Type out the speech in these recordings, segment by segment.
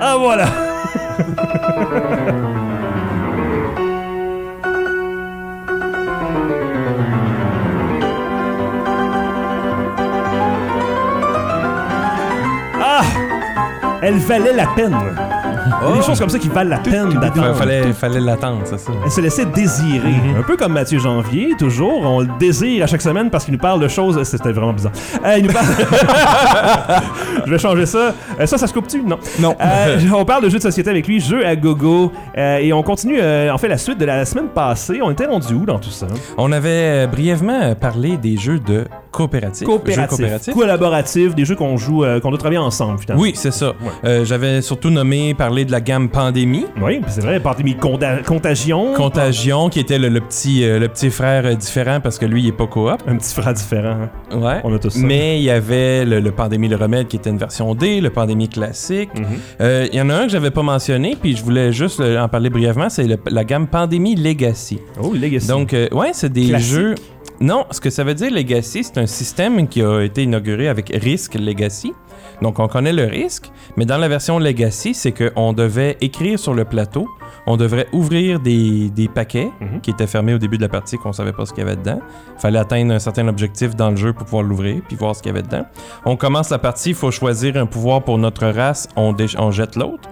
Ah voilà! ah! Elle valait la peine. Il y a des choses comme ça qui valent la peine d'attendre. fallait fallait l'attendre, c'est ça. Elle se laissait désirer. Un peu comme Mathieu Janvier, toujours. On le désire à chaque semaine parce qu'il nous parle de choses. C'était vraiment bizarre. Euh, il nous parle. Je vais changer ça. Euh, ça, ça se coupe-tu? Non. Non. Euh, on parle de jeux de société avec lui, jeux à gogo. Et on continue, en fait, la suite de la semaine passée. On était rendu où dans tout ça? On avait brièvement parlé des jeux de coopératifs. Jeux Coopératif, coopératifs. collaboratif, des jeux qu'on joue, qu'on doit travailler ensemble, finalement. Oui, c'est ça. J'avais surtout nommé, parlé de la gamme Pandémie. Oui, c'est vrai, pandémie contagion. Contagion, qui était le, le petit, euh, le petit frère euh, différent parce que lui, il est pas coop. Un petit frère différent. hein. Ouais. On a tous ça. Mais il y avait le, le Pandémie le Remède qui était une version D, le Pandémie classique. Mhm. Euh, Il y en a un que j'avais pas mentionné, puis je voulais juste en parler brièvement, c'est la gamme Pandémie Legacy. Oh, Legacy. Donc, euh, ouais, c'est des Classique. jeux. Non, ce que ça veut dire Legacy, c'est un système qui a été inauguré avec Risk Legacy. Donc, on connaît le risque, mais dans la version Legacy, c'est qu'on devait écrire sur le plateau, on devrait ouvrir des, des paquets Mhm. qui étaient fermés au début de la partie, qu'on savait pas ce qu'il y avait dedans. fallait atteindre un certain objectif dans le jeu pour pouvoir l'ouvrir, puis voir ce qu'il y avait dedans. On commence la partie, il faut choisir un pouvoir pour notre race, on, jette l'autre.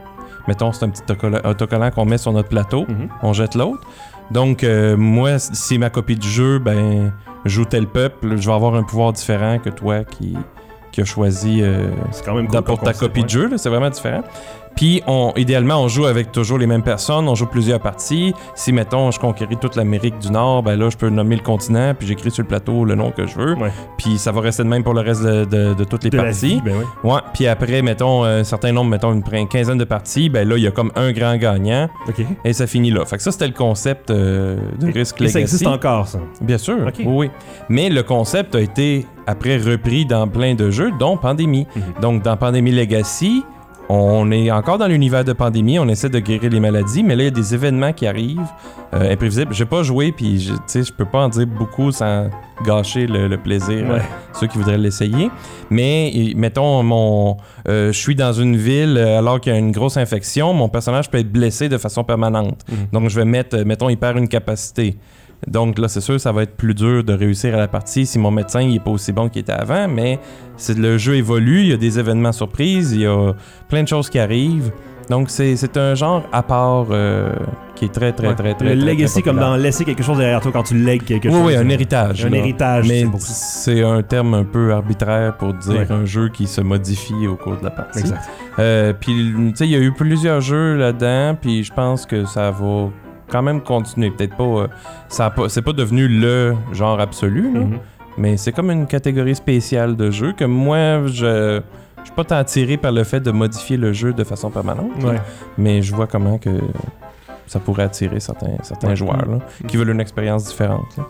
Mettons, c'est un petit autocollant, qu'on met sur notre plateau, Mhm. on jette l'autre. Donc, euh, moi, si c'est ma copie du jeu, ben, joue tel peuple, je vais avoir un pouvoir différent que toi qui, qui a choisi euh, c'est quand même cool pour comme ta copie ouais. de jeu, c'est vraiment différent. Puis, on, idéalement, on joue avec toujours les mêmes personnes, on joue plusieurs parties. Si, mettons, je conquéris toute l'Amérique du Nord, ben là, je peux nommer le continent, puis j'écris sur le plateau le nom que je veux. Ouais. Puis, ça va rester de même pour le reste de, de- de toutes les De parties. vie, ben oui. Ouais, puis après, mettons, un certain nombre, mettons une, une quinzaine de parties, ben là, il y a comme un grand gagnant, OK. et ça finit là. Fait que ça, c'était le concept euh, de Risk Et Legacy. ça existe encore, ça? Bien sûr, Ok. oui, oui. Mais le concept a été après repris dans plein de jeux, dont Pandémie. Mhm. Donc, dans Pandémie Legacy, on est encore dans l'univers de Pandémie, on essaie de guérir les maladies, mais là, il y a des événements qui arrivent, euh, imprévisibles. J'ai pas joué, puis je- tu sais, je peux pas en dire beaucoup sans gâcher le, le plaisir Ouais. à ceux qui voudraient l'essayer. Mais, et- mettons, mon, euh, je suis dans une ville euh, alors qu'il y a une grosse infection, mon personnage peut être blessé de façon permanente. Mhm. Donc, je vais mettre, euh, mettons, il perd une capacité. Donc là, c'est sûr, ça va être plus dur de réussir à la partie si mon médecin il est pas aussi bon qu'il était avant, mais c'est le jeu évolue, il y a des événements surprises, il y a plein de choses qui arrivent. Donc c'est c'est un genre à part euh, qui est très très Ouais. très très Le très, legacy, très comme dans laisser quelque chose derrière toi quand tu lègues quelque Oui, chose. oui, un euh, héritage. Un là. héritage, Mais c'est un terme un peu arbitraire pour dire Ouais. un jeu qui se modifie au cours de la partie. Exact. Euh, puis, tu sais, il y a eu plusieurs jeux là-dedans, puis je pense que ça va quand même continuer. Peut-être pas. euh, ça pas- c'est pas devenu le genre absolu, là, Mhm. mais c'est comme une catégorie spéciale de jeux que moi, je. Je suis pas tant attiré par le fait de modifier le jeu de façon permanente, là, mais je vois comment que ça pourrait attirer certains, certains Ouais. joueurs là, Mhm. qui veulent une expérience différente. là.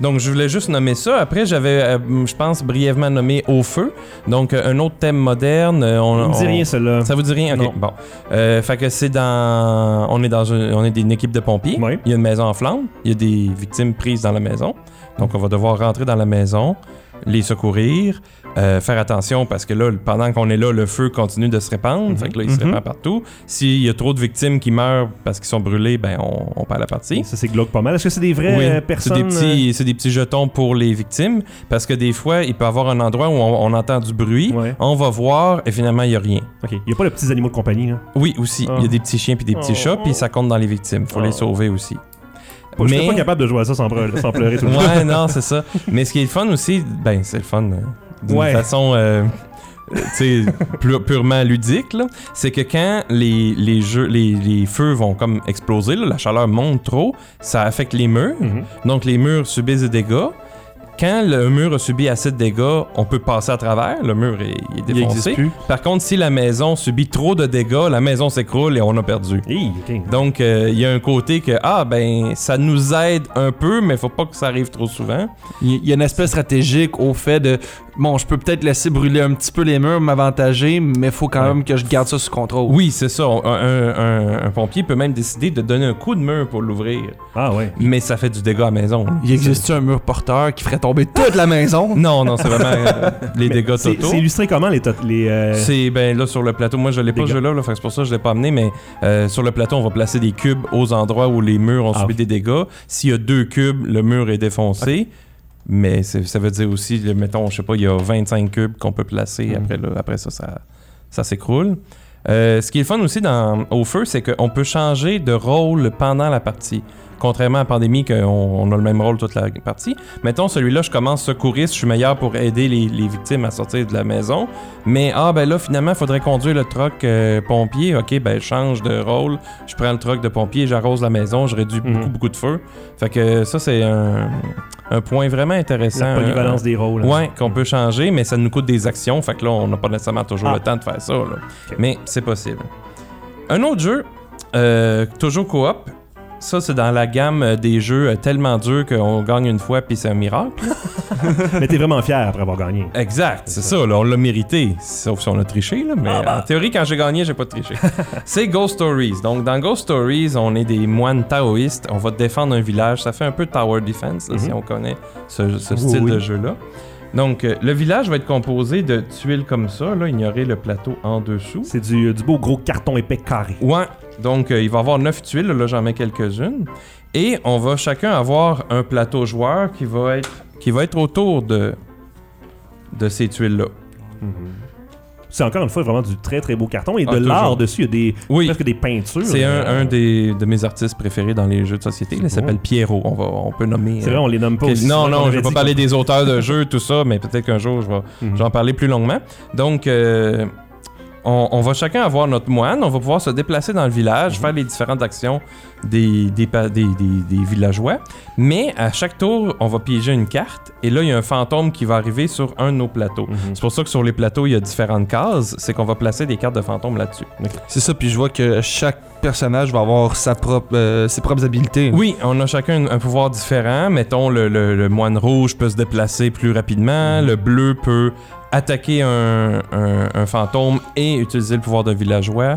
Donc, je voulais juste nommer ça. Après, j'avais, euh, je pense, brièvement nommé Au Feu. Donc, euh, un autre thème moderne. euh, On, Il me dit on- rien, cela. Ça vous dit rien? Ok, Non. bon. Euh, fait que c'est dans... On est dans une... On est une équipe de pompiers. Il y a une maison en flammes. Il y a des victimes prises dans la maison. Donc, on va devoir rentrer dans la maison, les secourir, euh, faire attention parce que là, pendant qu'on est là, le feu continue de se répandre. Mhm. Fait que là, il se Mhm. répand partout. S'il y a trop de victimes qui meurent parce qu'ils sont brûlés, ben, on, on perd la partie. Ça, c'est glauque pas mal. Est-ce que c'est des vraies Oui, euh, c'est personnes des, petits, c'est des petits jetons pour les victimes parce que des fois, il peut y avoir un endroit où on, on entend du bruit, euh, Ouais. on va voir et finalement, il n'y a rien. Ok. Il n'y a pas de petits animaux de compagnie, là? Oui, aussi. Ah. Il y a des petits chiens puis des petits Oh. chats, puis ça compte dans les victimes. faut Oh. les sauver aussi. Pas- Je suis pas capable de jouer à ça sans, pleurer- sans pleurer tout le temps. Ouais, non, c'est ça. Mais ce qui est le fun aussi, ben, c'est le fun euh, d'une Ouais. façon euh, euh, tu sais, pu- purement ludique, là, c'est que quand les, les, jeux, les, les feux vont comme exploser, là, la chaleur monte trop, ça affecte les murs. Mhm. Donc, les murs subissent des dégâts. Quand le mur a subi assez de dégâts, on peut passer à travers. Le mur est, il est Il défoncé. existe plus. Par contre, si la maison subit trop de dégâts, la maison s'écroule et on a perdu. Hi. Donc, euh, il y a un côté que, ah, ben, ça nous aide un peu, mais faut pas que ça arrive trop souvent. Il y a une aspect stratégique au fait de bon, je peux peut-être laisser brûler un petit peu les murs, m'avantager, mais faut quand Ouais. même que je garde ça sous contrôle. Oui, c'est ça. Un, un- un- un pompier peut même décider de donner un coup de mur pour l'ouvrir. Ah ouais. Mais ça fait du dégât à la maison. Il existe un mur porteur qui ferait tomber toute la maison. Non, non, c'est vraiment euh, les Mais dégâts c'est- totaux. C'est illustré comment les. tot- les euh, C'est ben là sur le plateau, moi je l'ai pas ce jeu-là, là, c'est pour ça que je l'ai pas amené, mais euh, sur le plateau on va placer des cubes aux endroits où les murs ont Ah, subi des dégâts. S'il y a deux cubes, le mur est défoncé. Mais ça veut dire aussi, le- mettons, je sais pas, il y a 25 cubes qu'on peut placer. Mhm. Après, là, après ça, ça, ça s'écroule. Euh, ce qui est le fun aussi dans, au feu, c'est qu'on peut changer de rôle pendant la partie. Contrairement à la pandémie, qu'on on a le même rôle toute la partie. Mettons, celui-là, je commence secouriste, je suis meilleur pour aider les, les victimes à sortir de la maison. Mais, ah, ben là, finalement, il faudrait conduire le truck euh, pompier. Ok, ben, je change de rôle. Je prends le truck de pompier, j'arrose la maison, je réduis Mhm. beaucoup, beaucoup de feu. Fait que ça, c'est un, un point vraiment intéressant. la polyvalence des rôles. hein. Ouais, qu'on peut changer, mais ça nous coûte des actions. Fait que là, on n'a pas nécessairement toujours Ah. le temps de faire ça. là. Mais c'est possible. Un autre jeu, euh, toujours coop. Ça, c'est dans la gamme euh, des jeux euh, tellement durs qu'on gagne une fois puis c'est un miracle. Mais t'es vraiment fier après avoir gagné. Exact, c'est ça. là, on l'a mérité. Sauf si on a triché, là, mais Ah bah. en théorie, quand j'ai gagné, j'ai pas triché. c'est Ghost Stories. Donc, dans Ghost Stories, on est des moines taoïstes. On va défendre un village. Ça fait un peu Tower Defense, là, si Mhm. on connaît ce, ce Oui, style oui. de jeu-là. Donc, euh, le village va être composé de tuiles comme ça. Là, ignorer le plateau en dessous. C'est du, du beau gros carton épais carré. Ouais. Donc, euh, il va y avoir neuf tuiles. Là, j'en mets quelques-unes. Et on va chacun avoir un plateau joueur qui va être, qui va être autour de, de ces tuiles-là. C'est encore une fois vraiment du très très beau carton et Ah, de l'art dessus. Il y a des, Oui. presque des peintures. C'est un, Euh, un des, de mes artistes préférés dans les jeux de société. Il s'appelle Pierrot. On, va, on peut nommer. C'est euh, vrai, on les nomme pas aussi. non, non, je vais pas parler des auteurs de jeux, tout ça, mais peut-être qu'un jour, je vais, Mhm. je vais en parler plus longuement. Donc, euh, on, on va chacun avoir notre moine. On va pouvoir se déplacer dans le village, Mhm. faire les différentes actions des, des, pa- des, des- des villageois. Mais à chaque tour, on va piéger une carte. Et là, il y a un fantôme qui va arriver sur un de nos plateaux. Mhm. C'est pour ça que sur les plateaux, il y a différentes cases. C'est qu'on va placer des cartes de fantômes là-dessus. C'est ça, puis je vois que chaque personnage va avoir sa propre, euh, ses propres habilités. Oui, on a chacun un, un pouvoir différent. Mettons, le, le- le moine rouge peut se déplacer plus rapidement. Le bleu peut attaquer un, un- un fantôme et utiliser le pouvoir d'un villageois.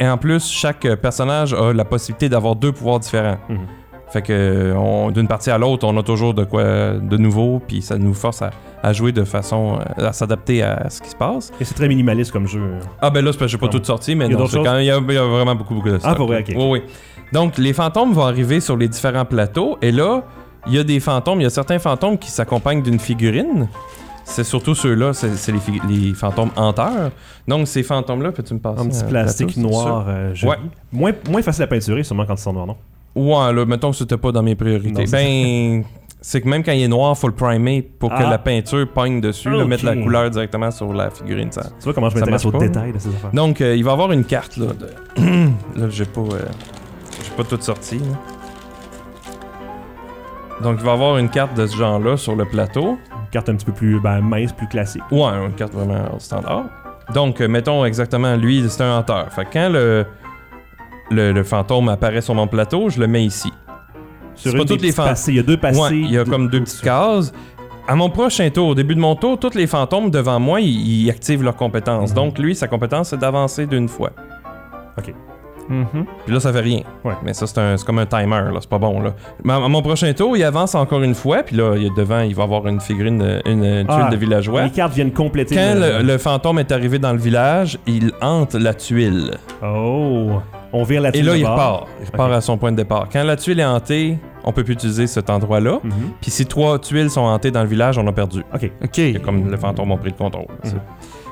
Et en plus, chaque personnage a la possibilité d'avoir deux pouvoirs différents. Mhm. Fait que d'une partie à l'autre, on a toujours de quoi de nouveau, puis ça nous force à, à jouer de façon euh, à s'adapter à ce qui se passe. Et c'est très minimaliste comme jeu. Ah ben là, c'est parce que j'ai pas tout sorti, mais Il y a non, d'autres c'est quand même- il y, a, il y a vraiment beaucoup, beaucoup de stock. pour vrai, ok. Oui, oui. Donc, les fantômes vont arriver sur les différents plateaux, et là, il y a des fantômes, il y a certains fantômes qui s'accompagnent d'une figurine. C'est surtout ceux-là, c'est les, fantômes hanteurs. Donc, ces fantômes-là, peux-tu me passer Un petit plastique plateau, noir euh, joli. Ouais. Moins, moins facile à peinturer, sûrement quand ils sont noirs, non? Ouais, là, mettons que c'était pas dans mes priorités. Non, ben, c'est que même quand il est noir, faut le primer pour que Ah. la peinture pogne dessus, là, Ok. mettre la couleur directement sur la figurine. Ça, Tu vois comment je m'intéresse aux détails de ces affaires. Donc, euh, il va y avoir une carte, là. De... là, j'ai pas... euh, J'ai pas tout sorti, là. Donc, il va y avoir une carte de ce genre-là sur le plateau. Une carte un petit peu plus ben, mince, plus classique. Ouais, une carte vraiment standard. Donc, euh, mettons exactement, lui, c'est un hanteur. Fait que quand le, le, le fantôme apparaît sur mon plateau, je le mets ici. Sur pas des toutes les passées. Il y a deux passées. Ouais, il y a comme deux petites cases. À mon prochain tour, au début de mon tour, tous les fantômes devant moi, ils, ils activent leurs compétences. Mhm. Donc, lui, sa compétence, c'est d'avancer d'une fois. Mhm. Puis là, ça fait rien. Ouais. Mais ça, c'est un- c'est comme un timer, là. C'est pas bon, là. Mais à mon prochain tour, il avance encore une fois. Puis là, il y a devant, il va avoir une figurine, une, une tuile Ah, de villageois. Les cartes viennent compléter. Quand le, le fantôme est arrivé dans le village, il hante la tuile. Oh! On vire la Et là, de il bord. repart. Il repart à son point de départ. Quand la tuile est hantée, on peut plus utiliser cet endroit-là. Mhm. Puis si trois tuiles sont hantées dans le village, on a perdu. Ok. Ok. C'est comme le fantôme a pris le contrôle. C'est-.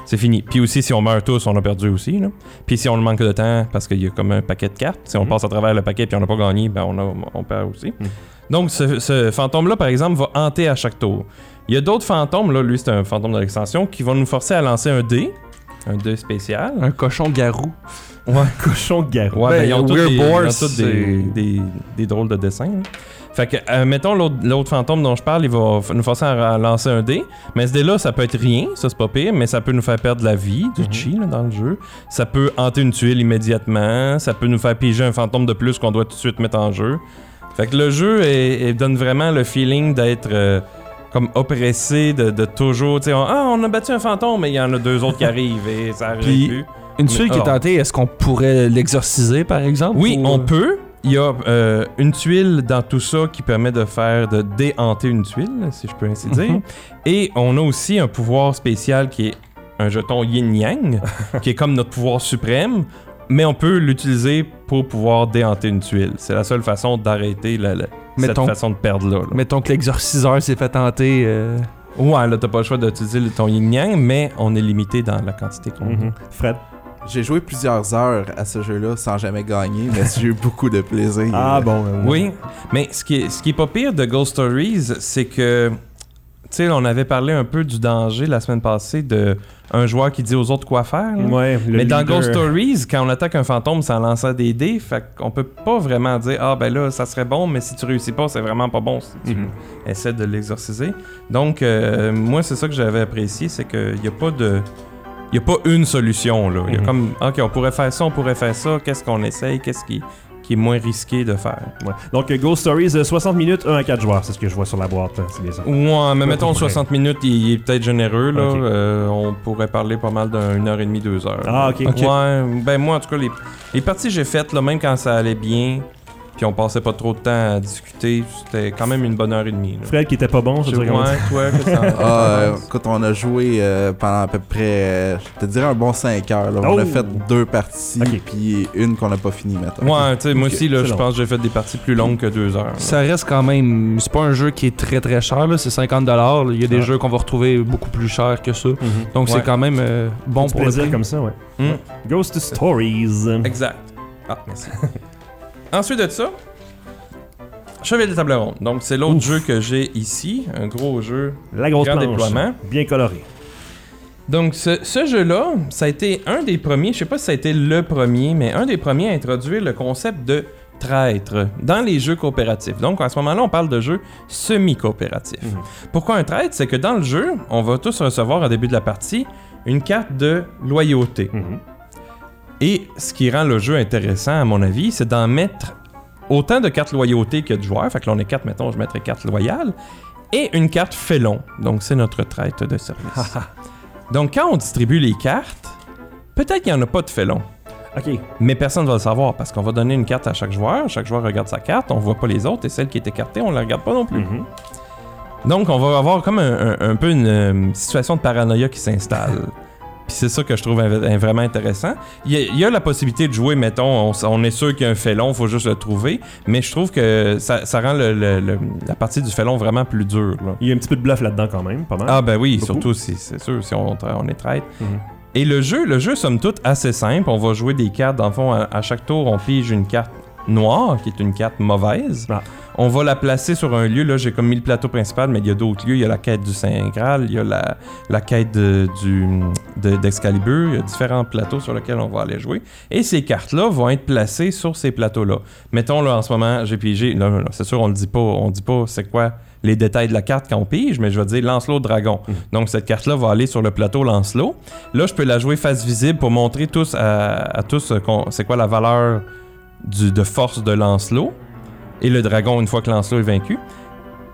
C'est fini. Puis aussi, si on meurt tous, on a perdu aussi. là. Puis si on manque de temps, parce qu'il y a comme un paquet de cartes, si on Mhm. passe à travers le paquet puis on n'a pas gagné, ben on, a- on perd aussi. Mhm. Donc ce, ce fantôme-là, par exemple, va hanter à chaque tour. Il y a d'autres fantômes, là, lui c'est un fantôme de l'extension, qui vont nous forcer à lancer un dé, un dé spécial. Un cochon garou. Cochon de garou. Ouais, Ben, ben, ils ont tous des, ils ont Boar, tous c'est- des, des- des drôles de dessins. là. Fait que, euh, mettons, l'autre fantôme dont je parle, il va nous forcer à, à lancer un dé. Mais ce dé-là, ça peut être rien, ça c'est pas pire, mais ça peut nous faire perdre de la vie, du Mhm. chi là, dans le jeu. Ça peut hanter une tuile immédiatement. Ça peut nous faire piéger un fantôme de plus qu'on doit tout de suite mettre en jeu. Fait que le jeu est- est- donne vraiment le feeling d'être euh, comme oppressé, de, de toujours. tu sais, on- ah, on a battu un fantôme, mais il y en a deux autres qui arrivent et ça arrive Puis- plus. Une tuile qui est alors- tentée, est-ce qu'on pourrait l'exorciser par exemple Oui, ou- on peut. Il y a euh, une tuile dans tout ça qui permet de faire de déhanter une tuile, si je peux ainsi dire. Mhm. Et on a aussi un pouvoir spécial qui est un jeton yin-yang, qui est comme notre pouvoir suprême, mais on peut l'utiliser pour pouvoir déhanter une tuile. C'est la seule façon d'arrêter la, la- cette façon de perdre là. là. Mettons que l'exorciseur s'est fait tenter. euh, Ouais, là, t'as pas le choix d'utiliser le- ton yin-yang, mais on est limité dans la quantité qu'on Mhm. Fred? J'ai joué plusieurs heures à ce jeu-là sans jamais gagner, mais j'ai eu beaucoup de plaisir. Ah bon. euh, Oui, mais ce qui est, ce qui est pas pire de Ghost Stories, c'est que, tu sais, on avait parlé un peu du danger la semaine passée de un joueur qui dit aux autres quoi faire. là. Ouais, le mais dans Ghost Stories, quand on attaque un fantôme sans lancer des dés, fait qu'on peut pas vraiment dire ah ben là ça serait bon, mais si tu réussis pas, c'est vraiment pas bon si tu Mhm. essaies de l'exorciser. Donc euh, moi c'est ça que j'avais apprécié, c'est qu'il y a pas de il y a pas une solution là. Il y a Mhm. comme ok on pourrait faire ça, on pourrait faire ça. Qu'est-ce qu'on essaye, qu'est-ce qui qui est moins risqué de faire? Ouais. Donc, euh, Ghost Stories, euh, 60 minutes, 1 à 4 joueurs. C'est ce que je vois sur la boîte. C'est bien ça. Ouais, mais mettons peu près. 60 minutes, il, est peut-être généreux là. Euh, on pourrait parler pas mal d'une heure et demie, deux heures. Ah, ok. Ouais, ben moi en tout cas les, les parties que j'ai faites là, même quand ça allait bien, puis on passait pas trop de temps à discuter, c'était quand même une bonne heure et demie. Là. Fred qui était pas bon, je dirais ouais, toi, que Ah, euh, on a joué euh, pendant à peu près, euh, je te dirais un bon 5 heures. là. On Oh! a fait deux parties, Ok. puis une qu'on n'a pas fini, maintenant. Ouais, tu sais, moi aussi, là, je pense que j'ai fait des parties plus longues que deux heures. là. Ça reste quand même. C'est pas un jeu qui est très très cher, là, c'est 50$. Il y a des jeux qu'on va retrouver beaucoup plus cher que ça. Mhm. Donc Ouais. c'est quand même euh, bon pour le plaisir prix. comme ça, ouais. Hmm. Ghost Stories. Exact. Ah, merci. Ensuite de ça, Chevalier de table ronde. Donc, c'est l'autre jeu que j'ai ici, un gros jeu. La grosse Grand planche. déploiement. Bien colorée. Donc, ce, ce jeu-là, ça a été un des premiers, je sais pas si ça a été le premier, mais un des premiers à introduire le concept de traître dans les jeux coopératifs. Donc, à ce moment-là, on parle de jeux semi-coopératifs. Mhm. Pourquoi un traître? C'est que dans le jeu, on va tous recevoir au début de la partie une carte de loyauté. Mhm. Et ce qui rend le jeu intéressant, à mon avis, c'est d'en mettre autant de cartes loyauté que de joueurs. Fait que là, on est quatre, mettons, je mettrais carte loyale. Et une carte félon. Donc, c'est notre traite de service. Donc, quand on distribue les cartes, peut-être qu'il n'y en a pas de félon. Ok. Mais personne ne va le savoir parce qu'on va donner une carte à chaque joueur. Chaque joueur regarde sa carte, on voit pas les autres et celle qui est écartée, on la regarde pas non plus. Mhm. Donc, on va avoir comme un, un- un peu une euh, situation de paranoïa qui s'installe. Puis c'est ça que je trouve vraiment intéressant. Il y, a, il y a la possibilité de jouer, mettons, on, est sûr qu'il y a un félon, faut juste le trouver. Mais je trouve que ça, ça rend le- le- le- la partie du félon vraiment plus dure. là. Il y a un petit peu de bluff là-dedans quand même, pas mal. Ah ben oui, Beaucoup. surtout si c'est sûr, si on, est traite. Mhm. Et le jeu, le jeu somme toute assez simple. On va jouer des cartes. Dans le fond, à, à chaque tour, on pige une carte noire, qui est une carte mauvaise. Ah. On va la placer sur un lieu. Là, j'ai comme mis le plateau principal, mais il y a d'autres lieux. Il y a la quête du Saint Graal, il y a la, la quête de- du, de- d'Excalibur. Il y a différents plateaux sur lesquels on va aller jouer. Et ces cartes-là vont être placées sur ces plateaux-là. Mettons, là, en ce moment, j'ai pigé. Là, là, c'est sûr, on le dit pas. On dit pas c'est quoi les détails de la carte quand on pige, mais je vais dire Lancelot Dragon. Mhm. Donc, cette carte-là va aller sur le plateau Lancelot. Là, je peux la jouer face visible pour montrer tous à, à tous euh, c'est quoi la valeur du- de force de Lancelot et le dragon une fois que Lancelot est vaincu.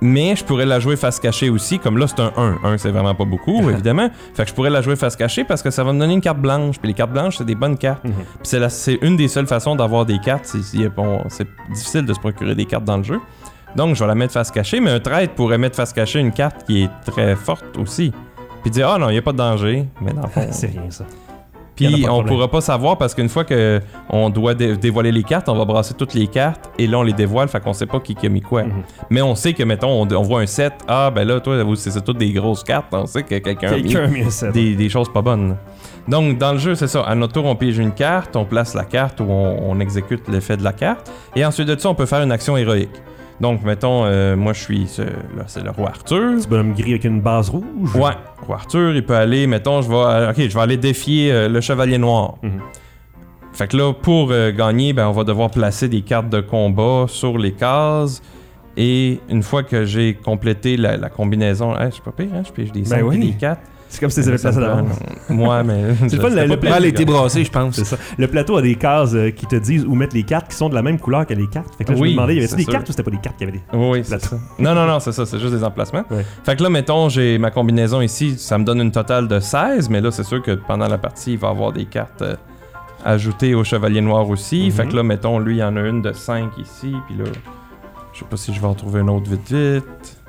Mais je pourrais la jouer face cachée aussi, comme là c'est un 1. 1 c'est vraiment pas beaucoup, évidemment. Fait que je pourrais la jouer face cachée parce que ça va me donner une carte blanche. Puis les cartes blanches, c'est des bonnes cartes. Mhm. Puis c'est, une des seules façons d'avoir des cartes. C'est, bon, difficile de se procurer des cartes dans le jeu. Donc je vais la mettre face cachée, mais un traître pourrait mettre face cachée une carte qui est très forte aussi. Puis dire, ah non, il n'y a pas de danger. Mais dans le fond, C'est rien ça. Puis on pourra pas savoir parce qu'une fois que on doit dé- dévoiler les cartes, on va brasser toutes les cartes et là on les dévoile, fait qu'on sait pas qui, qui a mis quoi. Mhm. Mais on sait que mettons on, on voit un set, ah ben là toi c'est toutes des grosses cartes, on sait que quelqu'un a mis a des, des choses pas bonnes. Donc dans le jeu c'est ça, à notre tour on pige une carte, on place la carte ou on, on exécute l'effet de la carte et ensuite de ça on peut faire une action héroïque. Donc mettons euh, moi je suis ce- là c'est le roi Arthur. Petit bonhomme gris avec une base rouge? Ouais, roi Arthur, il peut aller, mettons, je vais, euh, ok, je vais aller défier euh, le chevalier noir. Mhm. Fait que là, pour euh, gagner, ben, on va devoir placer des cartes de combat sur les cases. Et une fois que j'ai complété la, la combinaison, hein, je suis pas pire, hein, je pige des 5 Ben oui. et des 4. C'est comme si c'était placé d'avance. Moi, mais. C'est le- pas le pire, Mal été brassé, je pense. C'est ça. Le plateau a des cases euh, qui te disent où mettre les cartes qui sont de la même couleur que les cartes. Fait que là, je me demandais, y avait des sûr. cartes ou c'était pas des cartes qu'il y avait des. Oui, c'est Plateau. ça. Non, non, non, c'est ça, c'est juste des emplacements. Ouais. Fait que là, mettons, j'ai ma combinaison ici, ça me donne une totale de 16, mais là, c'est sûr que pendant la partie, il va y avoir des cartes euh, ajouter au chevalier noir aussi. Mhm. Fait que là, mettons, lui, il y en a une de 5 ici, puis là, je sais pas si je vais en trouver une autre vite vite.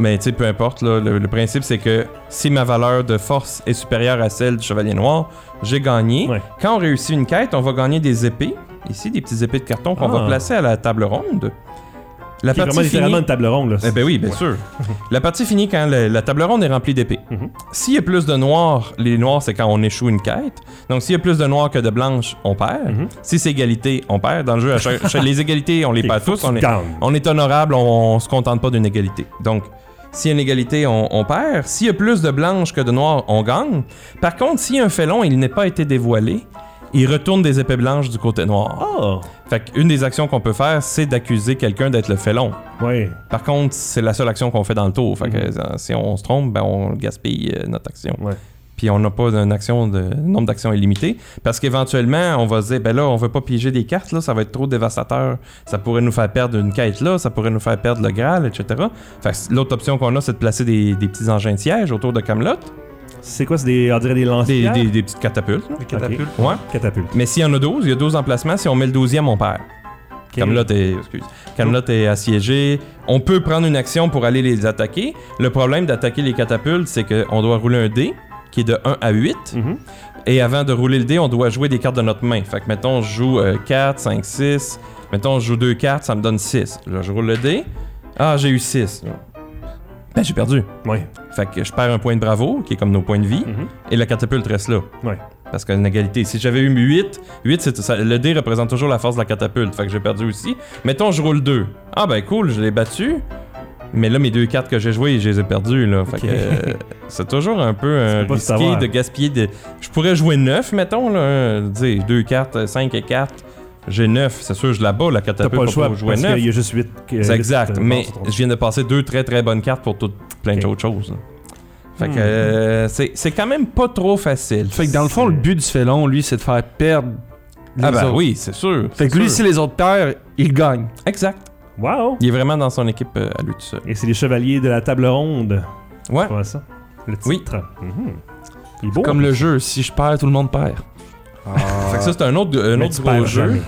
Mais tu sais, peu importe, là, le, le principe c'est que si ma valeur de force est supérieure à celle du chevalier noir, j'ai gagné. Ouais. Quand on réussit une quête, on va gagner des épées. Ici, des petites épées de carton qu'on Ah. va placer à la table ronde. La est vraiment une table ronde, là. eh ben oui, bien sûr. La partie finit quand la table ronde est remplie d'épées. Mhm. S'il y a plus de noirs, les noirs, c'est quand on échoue une quête. Donc, s'il y a plus de noirs que de blanches, on perd. Mhm. Si c'est égalité, on perd. Dans le jeu, à chaque- chaque- les égalités, on les perd tous. On est, on est honorable, on, on se contente pas d'une égalité. Donc, s'il y a une égalité, on, on perd. S'il y a plus de blanches que de noirs, on gagne. Par contre, s'il y a un félon et il n'est pas été dévoilé, il retourne des épées blanches du côté noir. Oh! Fait qu'une des actions qu'on peut faire, c'est d'accuser quelqu'un d'être le félon. Ouais. Par contre, c'est la seule action qu'on fait dans le tour. Fait que Mhm. euh, si on se trompe, ben on gaspille euh, notre action. Ouais. Puis on n'a pas une action de un nombre d'actions illimité. Parce qu'éventuellement, on va se dire, ben là, on veut pas piéger des cartes, là, ça va être trop dévastateur. Ça pourrait nous faire perdre une quête là, ça pourrait nous faire perdre le Graal, etc. Fait que l'autre option qu'on a, c'est de placer des, des petits engins de siège autour de Camelot. C'est quoi? C'est des, on dirait des lanciers? Des, des- des petites catapultes. Les catapultes. Ouais. Catapultes. Mais s'il y en a 12, il y a 12 emplacements. Si on met le 12e, on perd. Ok. Camelot est, excuse, Camelot est assiégé. On peut prendre une action pour aller les attaquer. Le problème d'attaquer les catapultes, c'est qu'on doit rouler un dé qui est de 1 à 8. Mhm. Et avant de rouler le dé, on doit jouer des cartes de notre main. Fait que mettons, je joue euh, 4, 5, 6. Mettons, je joue 2 cartes, ça me donne 6. Là, je roule le dé. Ah, j'ai eu 6. Ben, j'ai perdu. Ouais. Fait que je perds un point de bravo, qui est comme nos points de vie, Mhm. et la catapulte reste là. Ouais. Parce qu'il y a une égalité. Si j'avais eu 8, 8 c'est, ça- le dé représente toujours la force de la catapulte. Fait que j'ai perdu aussi. Mettons, je roule 2. Ah ben cool, je l'ai battu. Mais là, mes deux cartes que j'ai jouées, je les ai perdues. Là. Fait Ok. que euh, c'est toujours un peu euh, peux pas risqué de gaspiller. De... Je pourrais jouer 9, mettons. Là, euh, deux cartes, 5 et 4. J'ai 9. C'est sûr, je la bats, la T'as catapulte. pas le pour choix pas jouer parce 9. qu'il y a juste 8. C'est exact. Mais je viens de passer deux très très bonnes cartes pour tout, plein d'autres choses. là. Fait que Hmm. euh, c'est, c'est quand même pas trop facile. Fait que dans le fond, le but du félon, lui, c'est de faire perdre les Ah ben autres. oui, c'est sûr. Fait que lui, sûr. si les autres perdent, il gagne. Exact. Wow! Il est vraiment dans son équipe euh, à lui tout seul. Et c'est les chevaliers de la table ronde. Ouais. C'est ça? Le titre. Oui. Mhm. Il est beau. Comme le jeu, si je perds, tout le monde perd. Fait que ça, c'est un autre, un Mais autre tu gros perds jeu. jamais.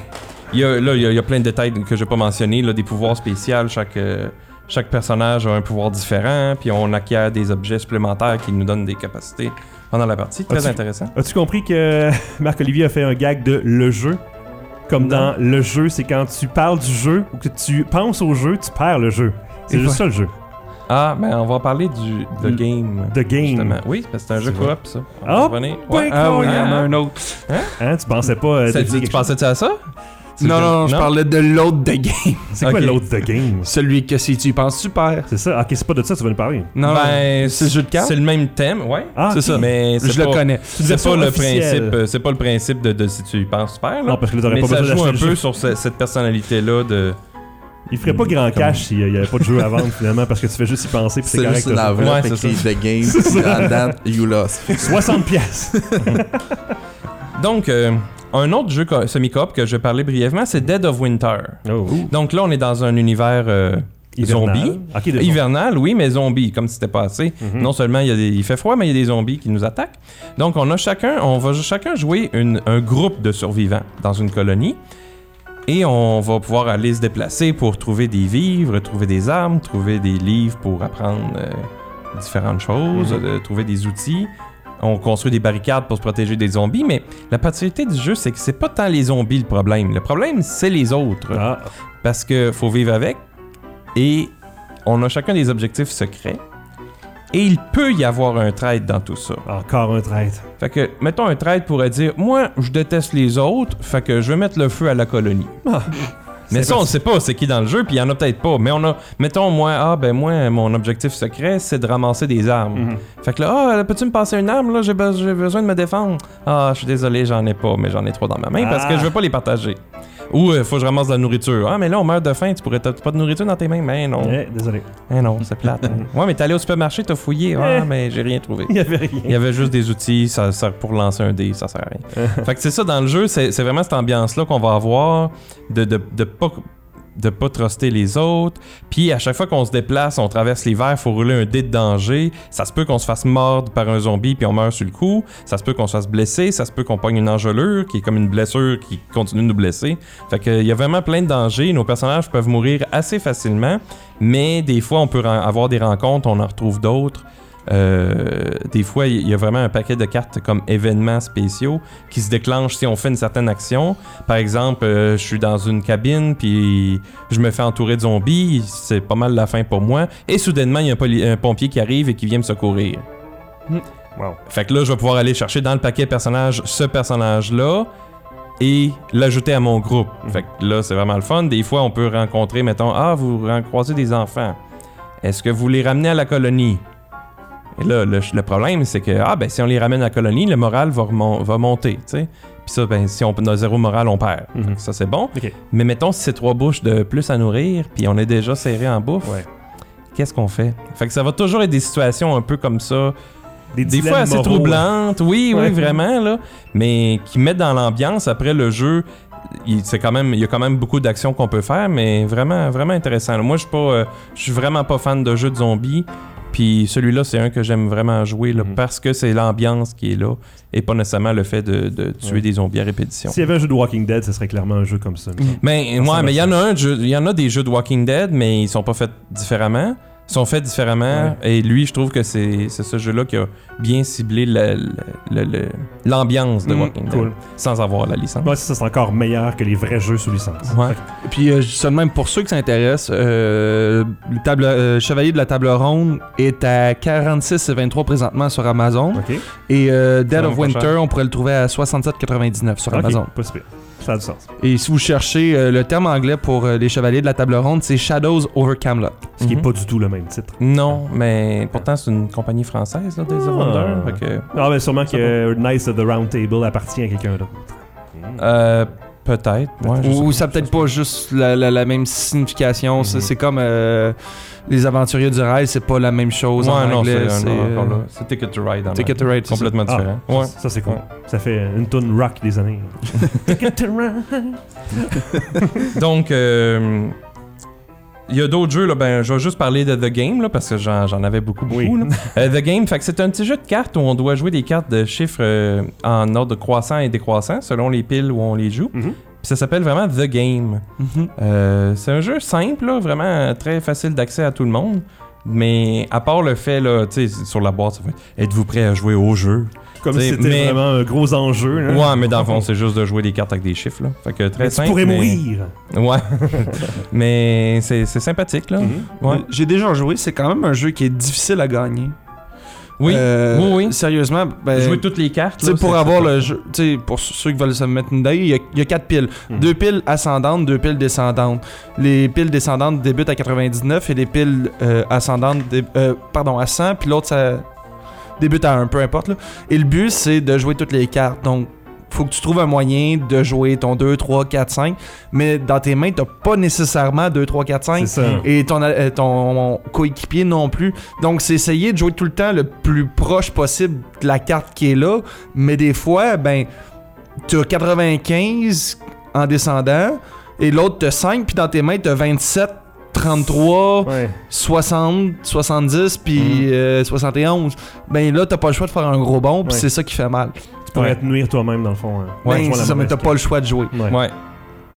Il y a, là, il y a, il y a plein de détails que j'ai pas mentionnés, là, des pouvoirs spéciaux. Chaque, euh, chaque personnage a un pouvoir différent, puis on acquiert des objets supplémentaires qui nous donnent des capacités pendant la partie. Très As-tu- intéressant. As-tu compris que Marc-Olivier a fait un gag de le jeu? Comme Non. dans le jeu, c'est quand tu parles du jeu ou que tu penses au jeu, tu perds le jeu. C'est juste ça le jeu. Ah, ben on va parler du the Le- game. The game. Justement. Oui, parce que c'est un jeu coop, ça. On Ah, revenir. Ouais. Ah oui, il y en a un autre. Hein? Tu pensais pas. euh, Ça, tu, pensais-tu à ça? Non, non, non, je parlais de l'autre de game. C'est quoi l'autre The Game? Celui que si tu y penses, tu perds. C'est ça? Ok, c'est pas de ça que tu vas nous parler. Non, ben, c'est le jeu de cartes? C'est le même thème, ouais. Ah, C'est ça. Mais c'est je le connais. C'est pas le principe, euh, c'est pas le principe de, de si tu y penses super. Là. Non, parce que t'aurais mais pas ça besoin joue d'acheter un peu sur ce- cette personnalité-là de. Il ferait pas grand cash s'il y avait pas de jeu à vendre finalement parce que tu fais juste y penser puis c'est C'est correct. une t'as- enveloppe Ouais, c'est Game. you lost. 60 pièces. Donc, euh, un autre jeu co- semi-coop que je vais parler brièvement, c'est Dead of Winter. Oh. Donc là, on est dans un univers euh, Hivernal. zombie. Hivernal, oui, mais zombie, comme si c'était pas assez. Mhm. Non seulement il, y a des- il fait froid, mais il y a des zombies qui nous attaquent. Donc on a chacun, on va chacun jouer une- un groupe de survivants dans une colonie. Et on va pouvoir aller se déplacer pour trouver des vivres, trouver des armes, trouver des livres pour apprendre euh, différentes choses, Mhm. euh, trouver des outils. On construit des barricades pour se protéger des zombies, mais la particularité du jeu, c'est que c'est pas tant les zombies le problème. Le problème, c'est les autres Ah, parce que faut vivre avec et on a chacun des objectifs secrets et il peut y avoir un trade dans tout ça. encore un traître. Fait que mettons un trade pourrait dire moi je déteste les autres, fait que je vais mettre le feu à la colonie. Mais ça on sait pas c'est qui dans le jeu puis il y en a peut-être pas, mais on a mettons moi ah ben moi mon objectif secret c'est de ramasser des armes. Mhm. Fait que là ah peux-tu me passer une arme là? J'ai be- j'ai besoin de me défendre. Ah je suis désolé j'en ai pas mais j'en ai trois dans ma main parce que Ah. je veux pas les partager. Ou euh, faut que je ramasse de la nourriture. Ah mais là on meurt de faim tu pourrais t'as pas de nourriture dans tes mains? Mais non. Eh, désolé. Eh non c'est plate. hein. ouais mais t'es allé au supermarché t'as fouillé ah Eh. mais j'ai rien trouvé. Il y avait rien. Il y avait juste des outils, ça sert pour lancer un dé, ça sert à rien. fait que c'est ça dans le jeu, c'est c'est vraiment cette ambiance-là qu'on va avoir de, de, de pas de pas truster les autres. Puis à chaque fois qu'on se déplace, on traverse les verres, faut rouler un dé de danger. Ça se peut qu'on se fasse mordre par un zombie puis on meurt sur le coup. Ça se peut qu'on se fasse blesser. Ça se peut qu'on pogne une engelure qui est comme une blessure qui continue de nous blesser. Fait que il y a vraiment plein de dangers. Nos personnages peuvent mourir assez facilement, mais des fois on peut avoir des rencontres, on en retrouve d'autres. Euh, des fois, il y a vraiment un paquet de cartes comme événements spéciaux qui se déclenchent si on fait une certaine action. Par exemple, euh, je suis dans une cabine, puis je me fais entourer de zombies, c'est pas mal la fin pour moi. Et soudainement, il y a un, pompier qui arrive et qui vient me secourir. Wow. Fait que là, je vais pouvoir aller chercher dans le paquet personnage ce personnage-là et l'ajouter à mon groupe. Fait que là, c'est vraiment le fun. Des fois, on peut rencontrer, mettons, ah, vous croisez des enfants. Est-ce que vous les ramenez à la colonie? Et là, le, le problème, c'est que, ah, ben, si on les ramène à la colonie, le moral va, remon- va monter. Puis ça, ben, si on a zéro moral, on perd. Mhm. Ça, c'est bon. Mais mettons, si c'est trois bouches de plus à nourrir, puis on est déjà serré en bouffe, Ouais. qu'est-ce qu'on fait? Fait que ça va toujours être des situations un peu comme ça, Des, fois assez moraux. troublantes, oui, Ouais. oui, vraiment, là, mais qui mettent dans l'ambiance. Après le jeu, il, c'est quand même, il y a quand même beaucoup d'actions qu'on peut faire, mais vraiment, vraiment intéressant. Moi, je suis pas, euh, je suis vraiment pas fan de jeux de zombies. Puis celui-là, c'est un que j'aime vraiment jouer là, Mhm. parce que c'est l'ambiance qui est là et pas nécessairement le fait de, de tuer Ouais. des zombies à répétition. S'il y avait un jeu de Walking Dead, ce serait clairement un jeu comme ça. Mais Ça ouais, mais il y en a un, il y en a des jeux de Walking Dead, mais ils sont pas faits différemment. Sont faits différemment. Et lui, je trouve que c'est c'est ce jeu-là qui a bien ciblé l'ambiance de Mm, Walking Dead, cool. sans avoir la licence. Ouais, ça, c'est encore meilleur que les vrais jeux sous licence. Ouais. Et puis, euh, je dis ça de même pour ceux qui s'intéressent, euh, le table, euh, Chevalier de la Table Ronde est à 46,23 présentement sur Amazon. Ok. Et euh, Dead of Winter, on pourrait le trouver à 67,99 sur Amazon. pas si pire. Ça a du sens. Et si vous cherchez euh, le terme anglais pour euh, les Chevaliers de la Table Ronde, c'est Shadows over Camelot. Ce qui est Mhm. pas du tout le même titre. Non, mais pourtant, c'est une compagnie française, là, Days of Ah. Wonder. fait que, Ah, ben sûrement que euh, Knights of the Round Table appartient à quelqu'un d'autre. euh, peut-être. ouais, je sais Ou pas. ça a peut-être pas juste la, la- la même signification. C'est- Mhm. C'est comme euh, les aventuriers du rail, c'est pas la même chose en non, anglais. c'est euh, là. C'est Ticket to Ride. en Ticket to. Ride, c'est ça. Complètement Ah, différent. Ouais. Ça, c'est cool. Ça fait une tune rock des années. Donc, euh, il y a d'autres jeux, là, ben, je vais juste parler de The Game, là, parce que j'en j'en avais beaucoup, beaucoup. Oui. là. Euh, The Game, fait que c'est un petit jeu de cartes où on doit jouer des cartes de chiffres euh, en ordre croissant et décroissant, selon les piles où on les joue. Mhm. Puis ça s'appelle vraiment The Game. Mhm. Euh, c'est un jeu simple, là, vraiment très facile d'accès à tout le monde. Mais à part le fait, là, tu sais, sur la boîte, ça fait Êtes-vous prêt à jouer au jeu? Comme si c'était mais- vraiment un gros enjeu. là. Ouais, mais dans le fond, c'est juste de jouer des cartes avec des chiffres, là. Fait que très Mais tu simple. pourrais mais- mourir. Ouais. mais c'est c'est sympathique, là. Mhm. Ouais. J'ai déjà joué, c'est quand même un jeu qui est difficile à gagner. Oui. Euh, oui, oui. Sérieusement, ben, Jouer toutes les cartes. tu sais, là, pour c'est- avoir le jeu, tu sais, pour ceux qui veulent se mettre une idée, il y a, il y a quatre piles. Mhm. Deux piles ascendantes, deux piles descendantes. Les piles descendantes débutent à 99 et les piles euh, ascendantes, dé- euh, pardon, à 100, puis l'autre, ça débute à 1, peu importe. Là. Et le but, c'est de jouer toutes les cartes. Donc, faut que tu trouves un moyen de jouer ton 2, 3, 4, 5. Mais dans tes mains, t'as pas nécessairement 2, 3, 4, 5 C'est ça. et ton, euh, ton coéquipier non plus. Donc, c'est essayer de jouer tout le temps le plus proche possible de la carte qui est là. Mais des fois, ben, tu as 95 en descendant et l'autre, tu 5, puis dans tes mains, tu as 27, 33, Ouais. 60, 70, puis euh, 71. Ben là, t'as pas le choix de faire un gros bond, puis c'est ça qui fait mal. Tu pourrais Ouais. te nuire toi-même, dans le fond. hein. Ouais, la ça, mais t'as pas le choix de jouer. Ouais. Ouais.